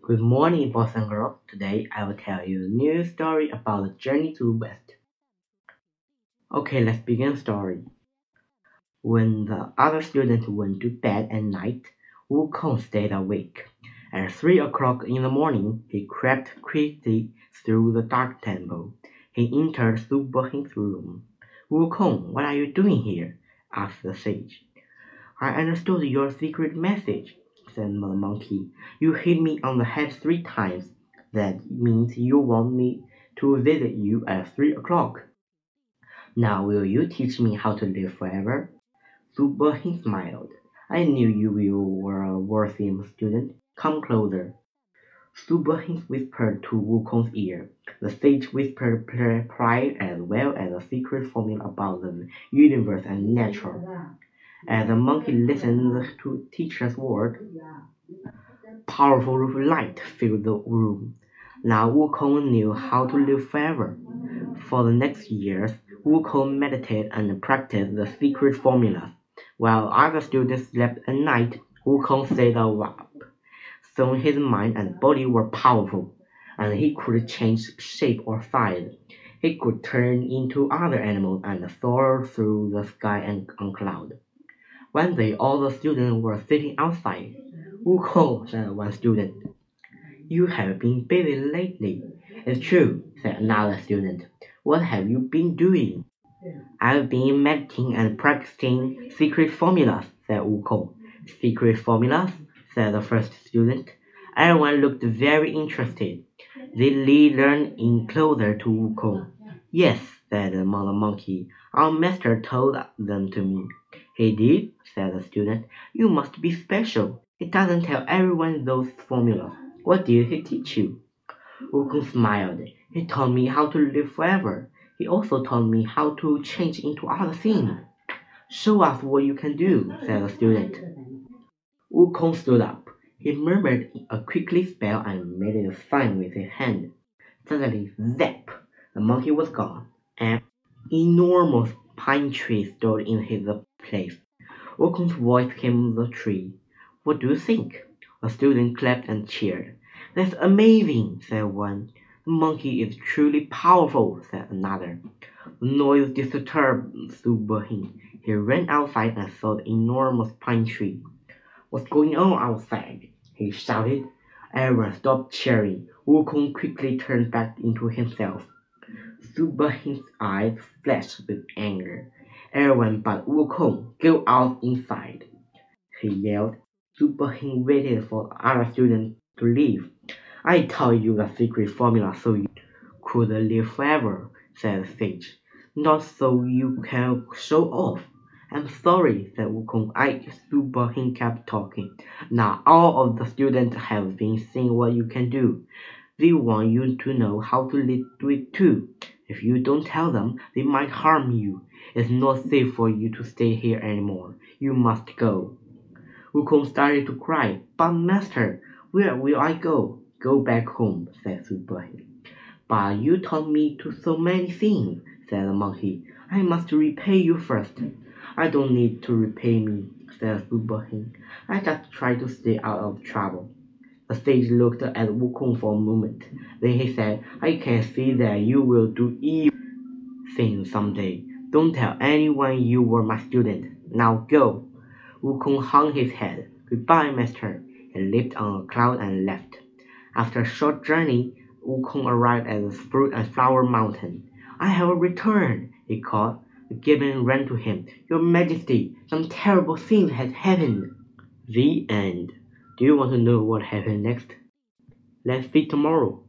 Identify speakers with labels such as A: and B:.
A: Good morning, boys and girls. Today I will tell you a new story about the journey to the west. Okay, let's begin story. When the other students went to bed at night, Wukong stayed awake. At three o'clock in the morning, he crept quickly through the dark temple. He entered Su Bohin's room. Wukong, what are you doing here? asked the sage. I understood your secret message, said the monkey. You hit me on the head three times. That means you want me to visit you at three o'clock. Now will you teach me how to live forever? Su Bohin smiled. I knew you were a worthy student. Come closer. Su Bohin whispered to Wukong's ear. The sage whispered pride as well as a secret formula about the universe and nature. As the monkey listened to teacher's word, powerful light filled the room. Now Wukong knew how to live forever. For the next years, Wukong meditated and practiced the secret formulas. While other students slept at night, Wukong stayed up. Soon his mind and body were powerful, and he could change shape or size. He could turn into other animals and soar through the sky and on cloud. One day all the students were sitting outside. Wukong, said one student. You have been busy lately. It's true, said another student. What have you been doing? I've been meditating and practicing secret formulas, said Wukong. Secret formulas? said the first student. Everyone looked very interested. They leaned in closer to Wukong. Yes, said the mother monkey. Our master told them to me. He did, said the student. You must be special. He doesn't tell everyone those formulas. What did he teach you? Wukong smiled. He taught me how to live forever. He also taught me how to change into other things. Show us what you can do, said the student. Wukong stood up. He murmured a quickly spell and made a sign with his hand. Suddenly, zap! The monkey was gone. An enormous pine tree stood in his place. Wukong's voice came from the tree. What do you think? The student clapped and cheered. That's amazing, said one. The monkey is truly powerful, said another. The noise disturbed Su He ran outside and saw the enormous pine tree. What's going on outside? he shouted. Everyone stopped cheering. Wukong quickly turned back into himself. Su Bohin's eyes flashed with anger. Everyone but Wukong, go out inside, he yelled. Su Bohin waited for the other students to leave. I taught you the secret formula so you could live forever, said sage. Not so you can show off. I'm sorry, said Wukong. I Su Bohin kept talking. Now all of the students have been seeing what you can do. They want you to know how to do it too. If you don't tell them, they might harm you. It's not safe for you to stay here anymore. You must go. Wukong started to cry. But master, where will I go? Go back home, said Su Bohin. But you taught me to so many things, said the monkey. I must repay you first. I don't need to repay me, said Su Bohin. I just try to stay out of trouble. The sage looked at Wukong for a moment. Then he said, I can see that you will do evil things someday. Don't tell anyone you were my student. Now go. Wukong hung his head. Goodbye, master. He leaped on a cloud and left. After a short journey, Wukong arrived at the fruit and flower mountain. I have returned, he called. The gibbon ran to him. Your Majesty, some terrible thing has happened. The end. Do you want to know what happened next? Let's see tomorrow.